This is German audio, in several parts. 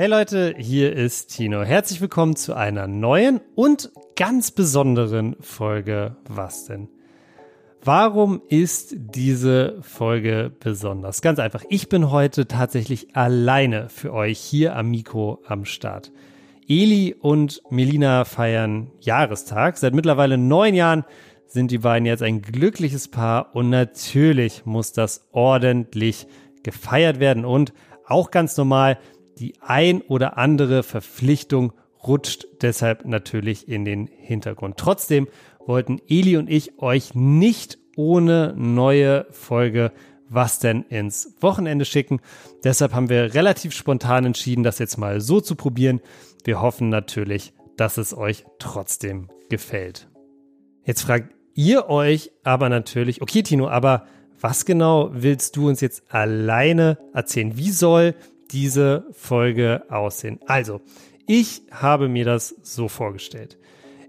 Hey Leute, hier ist Tino. Herzlich willkommen zu einer neuen und ganz besonderen Folge Was denn? Warum ist diese Folge besonders? Ganz einfach, ich bin heute tatsächlich alleine für euch hier am Mikro am Start. Eli und Melina feiern Jahrestag. Seit mittlerweile neun Jahren sind die beiden jetzt ein glückliches Paar und natürlich muss das ordentlich gefeiert werden und auch ganz normal, die ein oder andere Verpflichtung rutscht deshalb natürlich in den Hintergrund. Trotzdem wollten Eli und ich euch nicht ohne neue Folge was denn ins Wochenende schicken. Deshalb haben wir relativ spontan entschieden, das jetzt mal so zu probieren. Wir hoffen natürlich, dass es euch trotzdem gefällt. Jetzt fragt ihr euch aber natürlich, okay Tino, aber was genau willst du uns jetzt alleine erzählen? Wie soll diese Folge aussehen? Also, ich habe mir das so vorgestellt.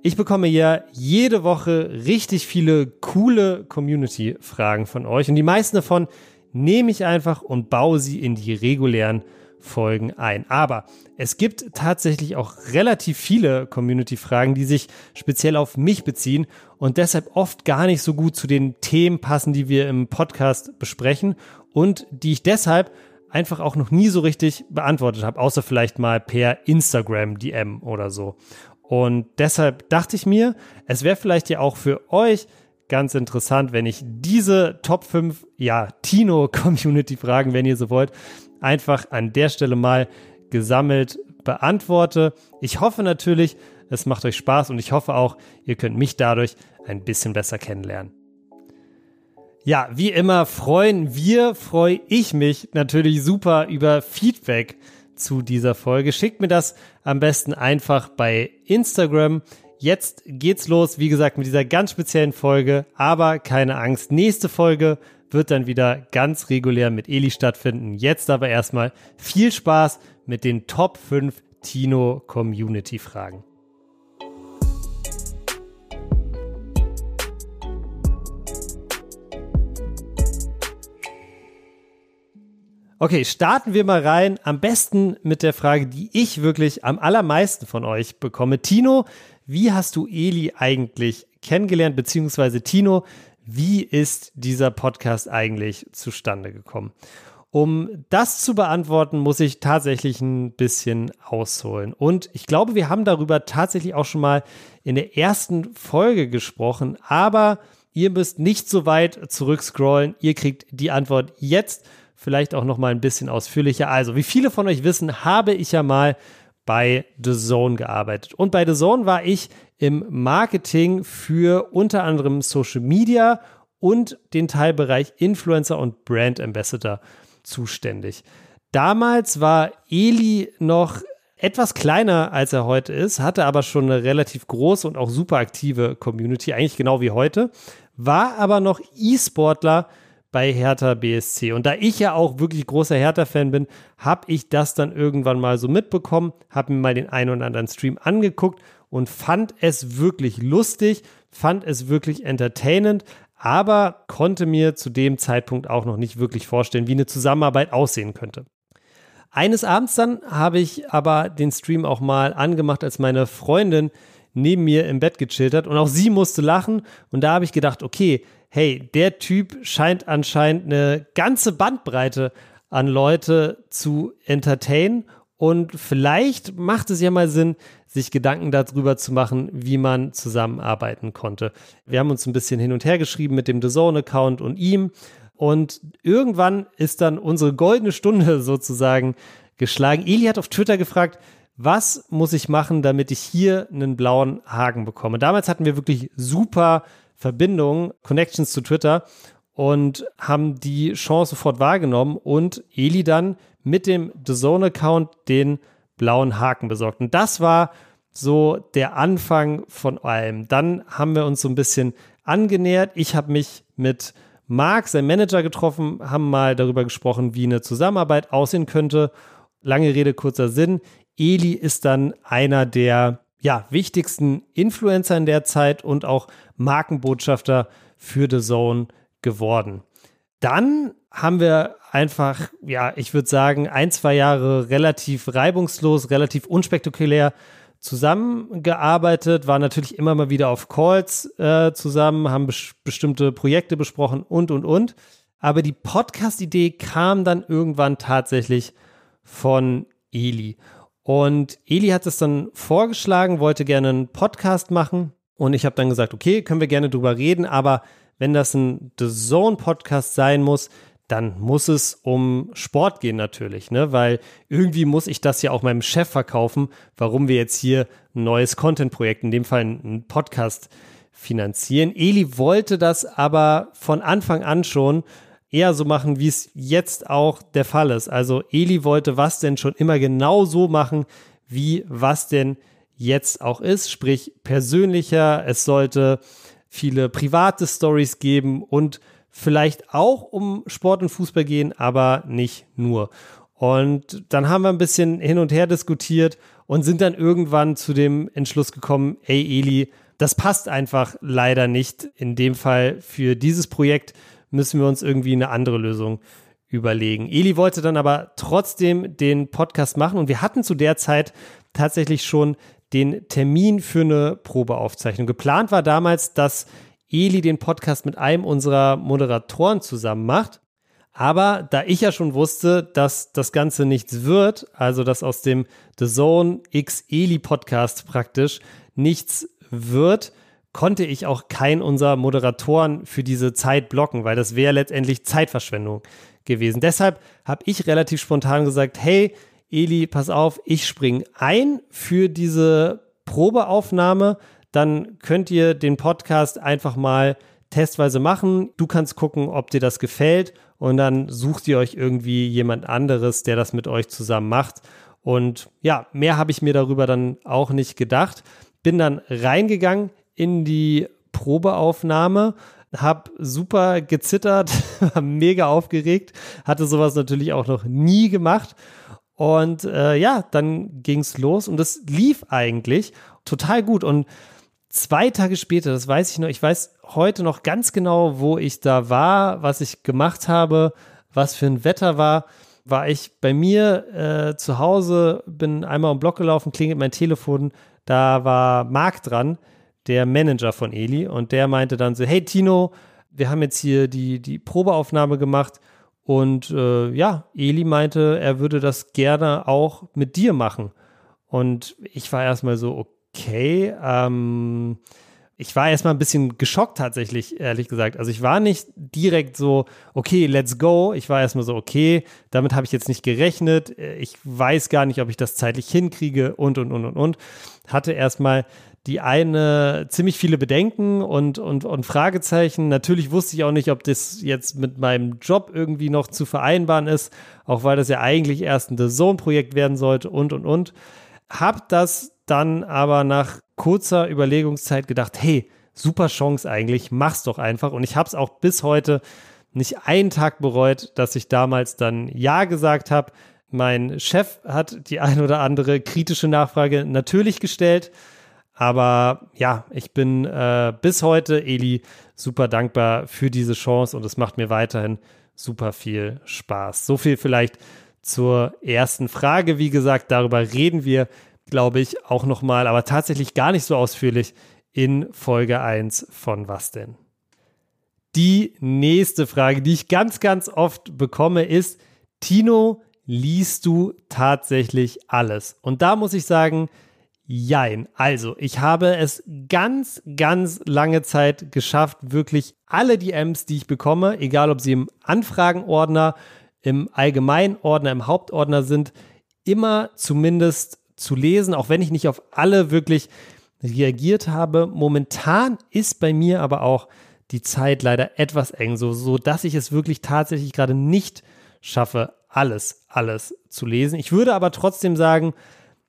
Ich bekomme ja jede Woche richtig viele coole Community-Fragen von euch und die meisten davon nehme ich einfach und baue sie in die regulären Folgen ein. Aber es gibt tatsächlich auch relativ viele Community-Fragen, die sich speziell auf mich beziehen und deshalb oft gar nicht so gut zu den Themen passen, die wir im Podcast besprechen und die ich deshalb einfach auch noch nie so richtig beantwortet habe, außer vielleicht mal per Instagram DM oder so. Und deshalb dachte ich mir, es wäre vielleicht ja auch für euch ganz interessant, wenn ich diese Top 5, ja, Tino-Community-Fragen, wenn ihr so wollt, einfach an der Stelle mal gesammelt beantworte. Ich hoffe natürlich, es macht euch Spaß und ich hoffe auch, ihr könnt mich dadurch ein bisschen besser kennenlernen. Ja, wie immer freuen wir, freue ich mich natürlich super über Feedback zu dieser Folge. Schickt mir das am besten einfach bei Instagram. Jetzt geht's los, wie gesagt, mit dieser ganz speziellen Folge. Aber keine Angst, nächste Folge wird dann wieder ganz regulär mit Eli stattfinden. Jetzt aber erstmal viel Spaß mit den Top 5 Tino Community Fragen. Okay, starten wir mal rein. Am besten mit der Frage, die ich wirklich am allermeisten von euch bekomme. Tino, wie hast du Eli eigentlich kennengelernt? Beziehungsweise Tino, wie ist dieser Podcast eigentlich zustande gekommen? Um das zu beantworten, muss ich tatsächlich ein bisschen ausholen. Und ich glaube, wir haben darüber tatsächlich auch schon mal in der ersten Folge gesprochen. Aber ihr müsst nicht so weit zurückscrollen. Ihr kriegt die Antwort jetzt vielleicht auch noch mal ein bisschen ausführlicher. Also, wie viele von euch wissen, habe ich ja mal bei The Zone gearbeitet. Und bei The Zone war ich im Marketing für unter anderem Social Media und den Teilbereich Influencer und Brand Ambassador zuständig. Damals war Eli noch etwas kleiner, als er heute ist, hatte aber schon eine relativ große und auch super aktive Community, eigentlich genau wie heute, war aber noch E-Sportler bei Hertha BSC. Und da ich ja auch wirklich großer Hertha-Fan bin, habe ich das dann irgendwann mal so mitbekommen, habe mir mal den einen oder anderen Stream angeguckt und fand es wirklich lustig, fand es wirklich entertainend, aber konnte mir zu dem Zeitpunkt auch noch nicht wirklich vorstellen, wie eine Zusammenarbeit aussehen könnte. Eines Abends dann habe ich aber den Stream auch mal angemacht, als meine Freundin neben mir im Bett gechillt hat und auch sie musste lachen und da habe ich gedacht, okay, hey, der Typ scheint anscheinend eine ganze Bandbreite an Leute zu entertainen und vielleicht macht es ja mal Sinn, sich Gedanken darüber zu machen, wie man zusammenarbeiten konnte. Wir haben uns ein bisschen hin und her geschrieben mit dem The Zone-Account und ihm. Und irgendwann ist dann unsere goldene Stunde sozusagen geschlagen. Eli hat auf Twitter gefragt, was muss ich machen, damit ich hier einen blauen Haken bekomme? Damals hatten wir wirklich super Verbindungen, Connections zu Twitter und haben die Chance sofort wahrgenommen und Eli dann mit dem The Zone Account den blauen Haken besorgt. Und das war so der Anfang von allem. Dann haben wir uns so ein bisschen angenähert. Ich habe mich mit Marc, sein Manager, getroffen, haben mal darüber gesprochen, wie eine Zusammenarbeit aussehen könnte. Lange Rede, kurzer Sinn. Eli ist dann einer der ja, wichtigsten Influencer in der Zeit und auch Markenbotschafter für The Zone geworden. dann haben wir einfach, ja, ich würde sagen, ein, zwei Jahre relativ reibungslos, relativ unspektakulär zusammengearbeitet, waren natürlich immer mal wieder auf Calls äh, zusammen, haben bes bestimmte Projekte besprochen und, und, und. Aber die Podcast-Idee kam dann irgendwann tatsächlich von Eli. Und Eli hat es dann vorgeschlagen, wollte gerne einen Podcast machen. Und ich habe dann gesagt, okay, können wir gerne drüber reden, aber wenn das ein The Zone Podcast sein muss, dann muss es um Sport gehen natürlich, ne? Weil irgendwie muss ich das ja auch meinem Chef verkaufen, warum wir jetzt hier ein neues Content-Projekt, in dem Fall einen Podcast finanzieren. Eli wollte das aber von Anfang an schon eher so machen, wie es jetzt auch der Fall ist. Also Eli wollte was denn schon immer genau so machen, wie was denn jetzt auch ist, sprich persönlicher. Es sollte viele private Stories geben und vielleicht auch um Sport und Fußball gehen, aber nicht nur. Und dann haben wir ein bisschen hin und her diskutiert und sind dann irgendwann zu dem Entschluss gekommen, ey Eli, das passt einfach leider nicht. In dem Fall für dieses Projekt müssen wir uns irgendwie eine andere Lösung überlegen. Eli wollte dann aber trotzdem den Podcast machen und wir hatten zu der Zeit tatsächlich schon den Termin für eine Probeaufzeichnung. Geplant war damals, dass Eli den Podcast mit einem unserer Moderatoren zusammen macht. Aber da ich ja schon wusste, dass das Ganze nichts wird, also dass aus dem The Zone X Eli Podcast praktisch nichts wird, konnte ich auch keinen unserer Moderatoren für diese Zeit blocken, weil das wäre letztendlich Zeitverschwendung gewesen. Deshalb habe ich relativ spontan gesagt, hey, Eli, pass auf, ich springe ein für diese Probeaufnahme dann könnt ihr den Podcast einfach mal testweise machen. Du kannst gucken, ob dir das gefällt und dann sucht ihr euch irgendwie jemand anderes, der das mit euch zusammen macht. Und ja, mehr habe ich mir darüber dann auch nicht gedacht. Bin dann reingegangen in die Probeaufnahme, habe super gezittert, war mega aufgeregt, hatte sowas natürlich auch noch nie gemacht. Und äh, ja, dann ging es los und es lief eigentlich total gut. Und zwei Tage später, das weiß ich noch, ich weiß heute noch ganz genau, wo ich da war, was ich gemacht habe, was für ein Wetter war, war ich bei mir äh, zu Hause, bin einmal um Block gelaufen, klingelt mein Telefon, da war Marc dran, der Manager von Eli und der meinte dann so, hey Tino, wir haben jetzt hier die, die Probeaufnahme gemacht und äh, ja, Eli meinte, er würde das gerne auch mit dir machen. Und ich war erstmal so, okay. Ähm, ich war erstmal ein bisschen geschockt tatsächlich, ehrlich gesagt. Also ich war nicht direkt so, okay, let's go. Ich war erstmal so, okay, damit habe ich jetzt nicht gerechnet. Ich weiß gar nicht, ob ich das zeitlich hinkriege und, und, und, und, und. Hatte erstmal die eine ziemlich viele Bedenken und, und, und Fragezeichen. Natürlich wusste ich auch nicht, ob das jetzt mit meinem Job irgendwie noch zu vereinbaren ist, auch weil das ja eigentlich erst ein The Zone-Projekt werden sollte und, und, und. Hab das dann aber nach kurzer Überlegungszeit gedacht, hey, super Chance eigentlich, mach's doch einfach. Und ich habe es auch bis heute nicht einen Tag bereut, dass ich damals dann Ja gesagt habe. Mein Chef hat die ein oder andere kritische Nachfrage natürlich gestellt. Aber ja, ich bin äh, bis heute, Eli, super dankbar für diese Chance und es macht mir weiterhin super viel Spaß. So viel vielleicht zur ersten Frage. Wie gesagt, darüber reden wir glaube ich, auch nochmal, aber tatsächlich gar nicht so ausführlich in Folge 1 von Was denn? Die nächste Frage, die ich ganz, ganz oft bekomme, ist, Tino, liest du tatsächlich alles? Und da muss ich sagen, jein. Also, ich habe es ganz, ganz lange Zeit geschafft, wirklich alle DMs, die ich bekomme, egal ob sie im Anfragenordner, im Allgemeinordner, im Hauptordner sind, immer zumindest zu lesen, auch wenn ich nicht auf alle wirklich reagiert habe. Momentan ist bei mir aber auch die Zeit leider etwas eng, so, so dass ich es wirklich tatsächlich gerade nicht schaffe, alles, alles zu lesen. Ich würde aber trotzdem sagen,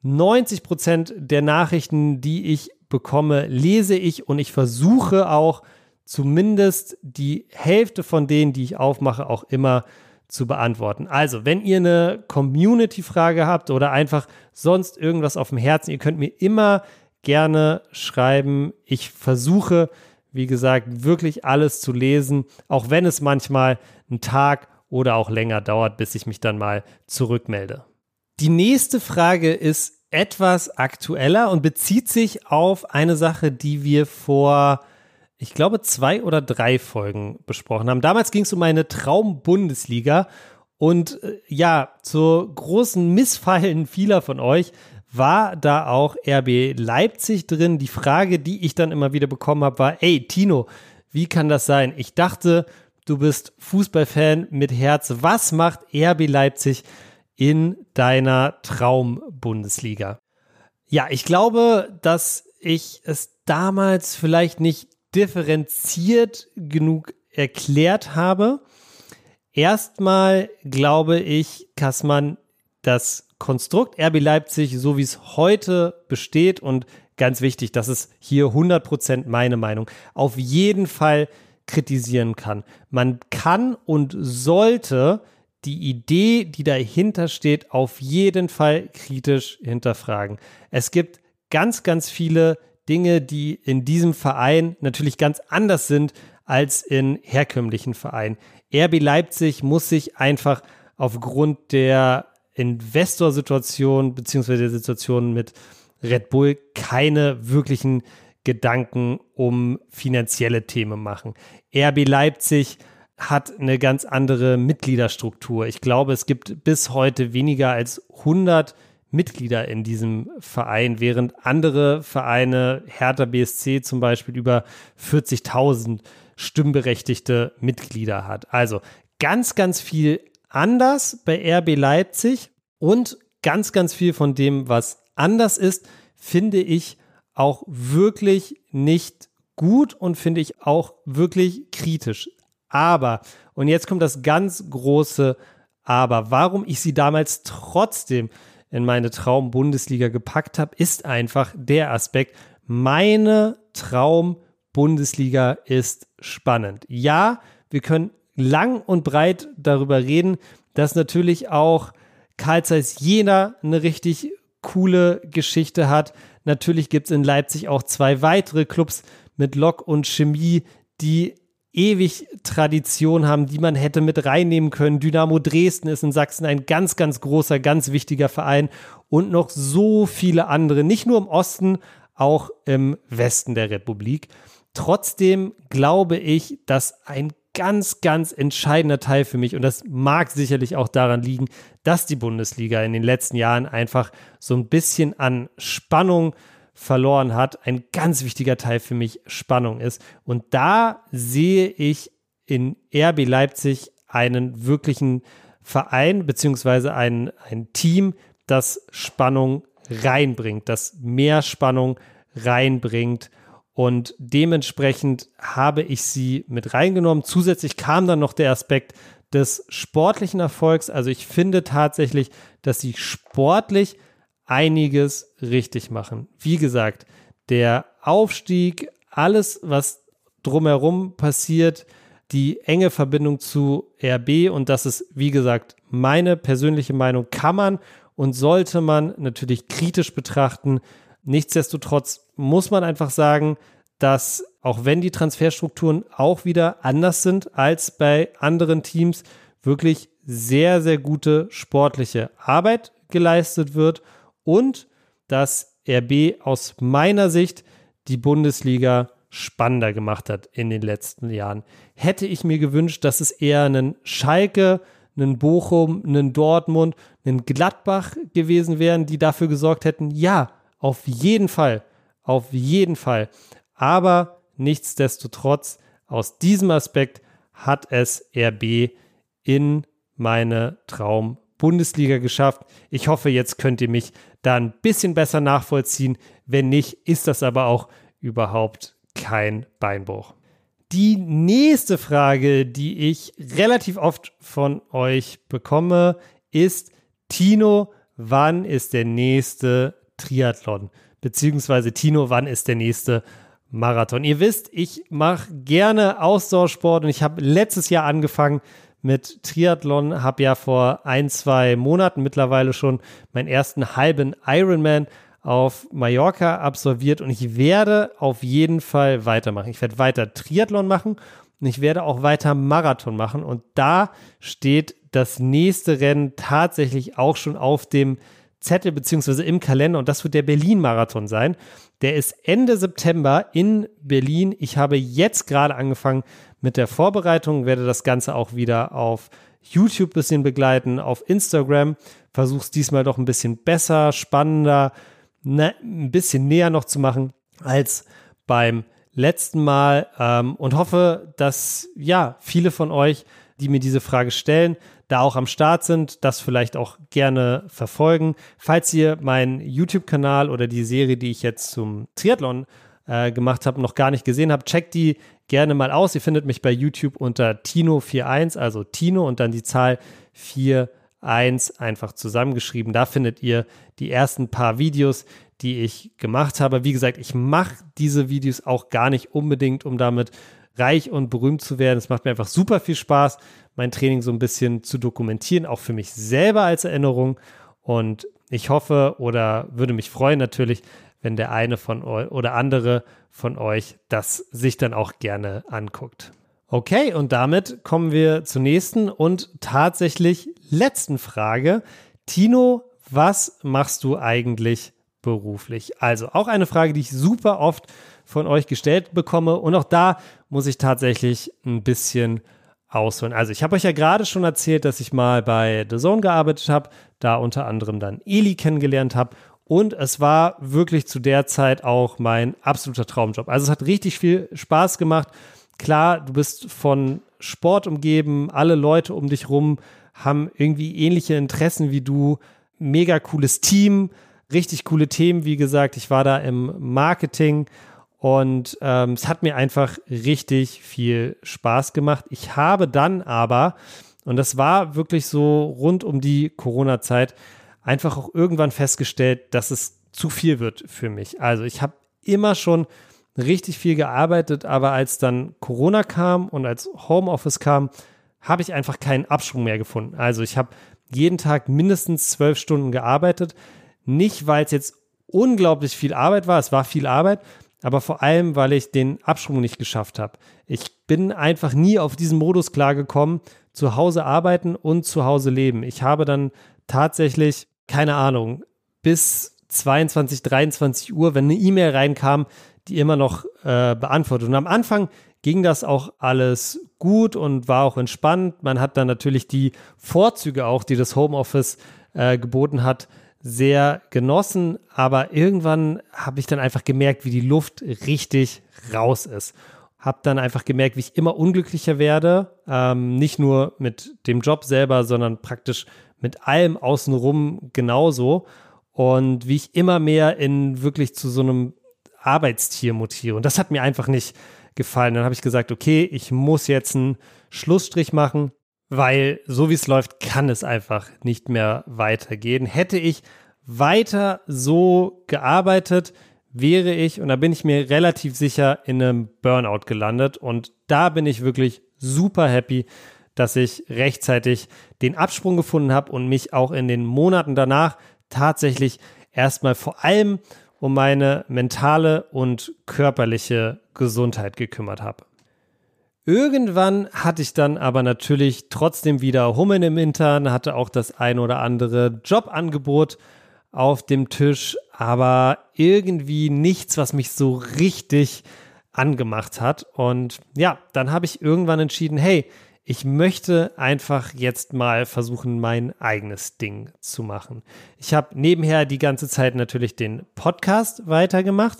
90 Prozent der Nachrichten, die ich bekomme, lese ich und ich versuche auch zumindest die Hälfte von denen, die ich aufmache, auch immer zu beantworten. Also, wenn ihr eine Community-Frage habt oder einfach sonst irgendwas auf dem Herzen, ihr könnt mir immer gerne schreiben. Ich versuche, wie gesagt, wirklich alles zu lesen, auch wenn es manchmal einen Tag oder auch länger dauert, bis ich mich dann mal zurückmelde. Die nächste Frage ist etwas aktueller und bezieht sich auf eine Sache, die wir vor, ich glaube, zwei oder drei Folgen besprochen haben. Damals ging es um eine Traum-Bundesliga und äh, ja, zur großen Missfallen vieler von euch war da auch RB Leipzig drin. Die Frage, die ich dann immer wieder bekommen habe, war, ey, Tino, wie kann das sein? Ich dachte, du bist Fußballfan mit Herz. Was macht RB Leipzig in deiner Traum-Bundesliga? Ja, ich glaube, dass ich es damals vielleicht nicht differenziert genug erklärt habe. Erstmal glaube ich, dass man das Konstrukt RB Leipzig, so wie es heute besteht und ganz wichtig, das ist hier 100% meine Meinung, auf jeden Fall kritisieren kann. Man kann und sollte die Idee, die dahinter steht, auf jeden Fall kritisch hinterfragen. Es gibt ganz, ganz viele Dinge, die in diesem Verein natürlich ganz anders sind als in herkömmlichen Vereinen. RB Leipzig muss sich einfach aufgrund der Investorsituation beziehungsweise der Situation mit Red Bull keine wirklichen Gedanken um finanzielle Themen machen. RB Leipzig hat eine ganz andere Mitgliederstruktur. Ich glaube, es gibt bis heute weniger als 100 Mitglieder in diesem Verein, während andere Vereine, Hertha BSC zum Beispiel, über 40.000 stimmberechtigte Mitglieder hat. Also ganz, ganz viel anders bei RB Leipzig und ganz, ganz viel von dem, was anders ist, finde ich auch wirklich nicht gut und finde ich auch wirklich kritisch. Aber, und jetzt kommt das ganz große Aber, warum ich sie damals trotzdem in meine Traum-Bundesliga gepackt habe, ist einfach der Aspekt, meine Traum-Bundesliga ist spannend. Ja, wir können lang und breit darüber reden, dass natürlich auch Karl Zeiss Jena eine richtig coole Geschichte hat. Natürlich gibt es in Leipzig auch zwei weitere Clubs mit Lok und Chemie, die ewig Tradition haben, die man hätte mit reinnehmen können. Dynamo Dresden ist in Sachsen ein ganz, ganz großer, ganz wichtiger Verein und noch so viele andere, nicht nur im Osten, auch im Westen der Republik. Trotzdem glaube ich, dass ein ganz, ganz entscheidender Teil für mich und das mag sicherlich auch daran liegen, dass die Bundesliga in den letzten Jahren einfach so ein bisschen an Spannung verloren hat. Ein ganz wichtiger Teil für mich Spannung ist. Und da sehe ich in RB Leipzig einen wirklichen Verein beziehungsweise ein, ein Team, das Spannung reinbringt, das mehr Spannung reinbringt und dementsprechend habe ich sie mit reingenommen. Zusätzlich kam dann noch der Aspekt des sportlichen Erfolgs. Also ich finde tatsächlich, dass sie sportlich einiges richtig machen. Wie gesagt, der Aufstieg, alles, was drumherum passiert, die enge Verbindung zu RB und das ist, wie gesagt, meine persönliche Meinung, kann man und sollte man natürlich kritisch betrachten. Nichtsdestotrotz muss man einfach sagen, dass auch wenn die Transferstrukturen auch wieder anders sind als bei anderen Teams, wirklich sehr, sehr gute sportliche Arbeit geleistet wird und dass RB aus meiner Sicht die Bundesliga spannender gemacht hat in den letzten Jahren. Hätte ich mir gewünscht, dass es eher einen Schalke, einen Bochum, einen Dortmund, einen Gladbach gewesen wären, die dafür gesorgt hätten, ja, auf jeden Fall, auf jeden Fall. Aber nichtsdestotrotz, aus diesem Aspekt hat es RB in meine Traum-Bundesliga geschafft. Ich hoffe, jetzt könnt ihr mich da ein bisschen besser nachvollziehen. Wenn nicht, ist das aber auch überhaupt kein Beinbruch. Die nächste Frage, die ich relativ oft von euch bekomme, ist, Tino, wann ist der nächste Triathlon? Beziehungsweise Tino, wann ist der nächste Marathon? Ihr wisst, ich mache gerne Ausdauersport und ich habe letztes Jahr angefangen mit Triathlon, habe ja vor ein, zwei Monaten mittlerweile schon meinen ersten halben Ironman auf Mallorca absolviert und ich werde auf jeden Fall weitermachen. Ich werde weiter Triathlon machen und ich werde auch weiter Marathon machen und da steht das nächste Rennen tatsächlich auch schon auf dem Zettel beziehungsweise im Kalender und das wird der Berlin-Marathon sein. Der ist Ende September in Berlin. Ich habe jetzt gerade angefangen mit der Vorbereitung, werde das Ganze auch wieder auf YouTube ein bisschen begleiten, auf Instagram. Versuche es diesmal doch ein bisschen besser, spannender, ne, ein bisschen näher noch zu machen als beim letzten Mal ähm, und hoffe, dass ja viele von euch, die mir diese Frage stellen, da auch am Start sind, das vielleicht auch gerne verfolgen. Falls ihr meinen YouTube-Kanal oder die Serie, die ich jetzt zum Triathlon äh, gemacht habe, noch gar nicht gesehen habt, checkt die gerne mal aus. Ihr findet mich bei YouTube unter Tino41, also Tino und dann die Zahl 41 einfach zusammengeschrieben. Da findet ihr die ersten paar Videos, die ich gemacht habe. Wie gesagt, ich mache diese Videos auch gar nicht unbedingt, um damit reich und berühmt zu werden. Es macht mir einfach super viel Spaß, mein Training so ein bisschen zu dokumentieren, auch für mich selber als Erinnerung. Und ich hoffe oder würde mich freuen natürlich, wenn der eine von euch oder andere von euch das sich dann auch gerne anguckt. Okay, und damit kommen wir zur nächsten und tatsächlich letzten Frage. Tino, was machst du eigentlich beruflich? Also auch eine Frage, die ich super oft von euch gestellt bekomme. Und auch da muss ich tatsächlich ein bisschen ausholen. Also ich habe euch ja gerade schon erzählt, dass ich mal bei The Zone gearbeitet habe, da unter anderem dann Eli kennengelernt habe. Und es war wirklich zu der Zeit auch mein absoluter Traumjob. Also es hat richtig viel Spaß gemacht. Klar, du bist von Sport umgeben, alle Leute um dich rum haben irgendwie ähnliche Interessen wie du. Mega cooles Team, richtig coole Themen, wie gesagt. Ich war da im Marketing und ähm, es hat mir einfach richtig viel Spaß gemacht. Ich habe dann aber, und das war wirklich so rund um die Corona-Zeit, einfach auch irgendwann festgestellt, dass es zu viel wird für mich. Also ich habe immer schon richtig viel gearbeitet, aber als dann Corona kam und als Homeoffice kam, habe ich einfach keinen Absprung mehr gefunden. Also ich habe jeden Tag mindestens zwölf Stunden gearbeitet. Nicht, weil es jetzt unglaublich viel Arbeit war, es war viel Arbeit, aber vor allem, weil ich den Absprung nicht geschafft habe. Ich bin einfach nie auf diesen Modus klargekommen, zu Hause arbeiten und zu Hause leben. Ich habe dann tatsächlich, keine Ahnung, bis 22, 23 Uhr, wenn eine E-Mail reinkam, die immer noch äh, beantwortet. Und am Anfang ging das auch alles gut und war auch entspannt. Man hat dann natürlich die Vorzüge auch, die das Homeoffice äh, geboten hat, sehr genossen, aber irgendwann habe ich dann einfach gemerkt, wie die Luft richtig raus ist. Hab dann einfach gemerkt, wie ich immer unglücklicher werde, ähm, nicht nur mit dem Job selber, sondern praktisch mit allem außenrum genauso und wie ich immer mehr in wirklich zu so einem Arbeitstier mutiere. Und das hat mir einfach nicht gefallen. Dann habe ich gesagt, okay, ich muss jetzt einen Schlussstrich machen weil so wie es läuft, kann es einfach nicht mehr weitergehen. Hätte ich weiter so gearbeitet, wäre ich, und da bin ich mir relativ sicher, in einem Burnout gelandet. Und da bin ich wirklich super happy, dass ich rechtzeitig den Absprung gefunden habe und mich auch in den Monaten danach tatsächlich erstmal vor allem um meine mentale und körperliche Gesundheit gekümmert habe. Irgendwann hatte ich dann aber natürlich trotzdem wieder Hummeln im Hintern, hatte auch das ein oder andere Jobangebot auf dem Tisch, aber irgendwie nichts, was mich so richtig angemacht hat. Und ja, dann habe ich irgendwann entschieden, hey, ich möchte einfach jetzt mal versuchen, mein eigenes Ding zu machen. Ich habe nebenher die ganze Zeit natürlich den Podcast weitergemacht.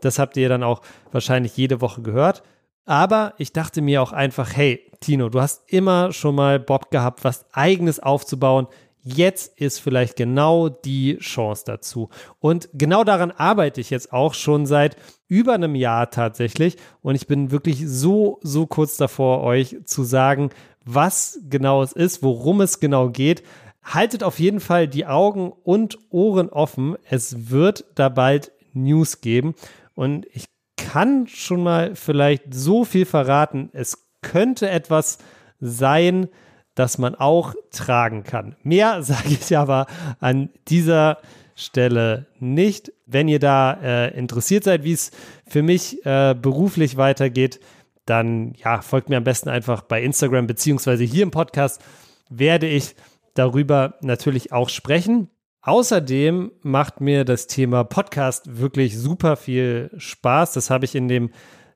Das habt ihr dann auch wahrscheinlich jede Woche gehört. Aber ich dachte mir auch einfach, hey, Tino, du hast immer schon mal Bock gehabt, was eigenes aufzubauen. Jetzt ist vielleicht genau die Chance dazu. Und genau daran arbeite ich jetzt auch schon seit über einem Jahr tatsächlich. Und ich bin wirklich so, so kurz davor, euch zu sagen, was genau es ist, worum es genau geht. Haltet auf jeden Fall die Augen und Ohren offen. Es wird da bald News geben. Und ich kann schon mal vielleicht so viel verraten. Es könnte etwas sein, das man auch tragen kann. Mehr sage ich aber an dieser Stelle nicht. Wenn ihr da äh, interessiert seid, wie es für mich äh, beruflich weitergeht, dann ja, folgt mir am besten einfach bei Instagram beziehungsweise hier im Podcast werde ich darüber natürlich auch sprechen. Außerdem macht mir das Thema Podcast wirklich super viel Spaß. Das habe ich in den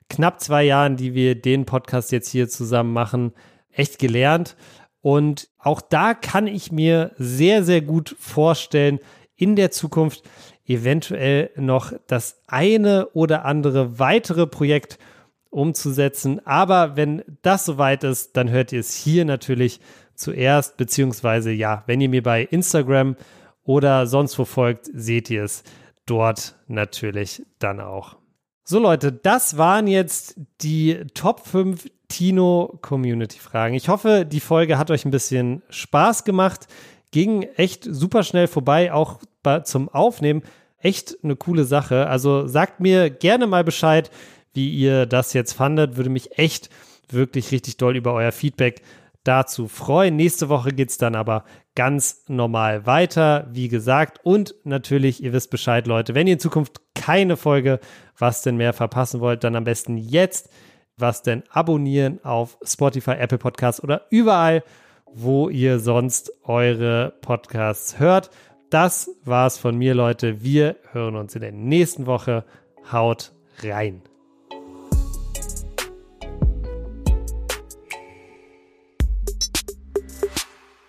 knapp zwei Jahren, die wir den Podcast jetzt hier zusammen machen, echt gelernt. Und auch da kann ich mir sehr, sehr gut vorstellen, in der Zukunft eventuell noch das eine oder andere weitere Projekt umzusetzen. Aber wenn das soweit ist, dann hört ihr es hier natürlich zuerst, beziehungsweise ja, wenn ihr mir bei Instagram oder sonst wo folgt, seht ihr es dort natürlich dann auch. So Leute, das waren jetzt die Top 5 Tino Community Fragen. Ich hoffe, die Folge hat euch ein bisschen Spaß gemacht. Ging echt super schnell vorbei, auch zum Aufnehmen. Echt eine coole Sache. Also sagt mir gerne mal Bescheid, wie ihr das jetzt fandet. Würde mich echt wirklich richtig doll über euer Feedback dazu freuen. Nächste Woche geht es dann aber ganz normal weiter, wie gesagt. Und natürlich, ihr wisst Bescheid, Leute, wenn ihr in Zukunft keine Folge was denn mehr verpassen wollt, dann am besten jetzt was denn abonnieren auf Spotify, Apple Podcasts oder überall, wo ihr sonst eure Podcasts hört. Das war's von mir, Leute. Wir hören uns in der nächsten Woche. Haut rein.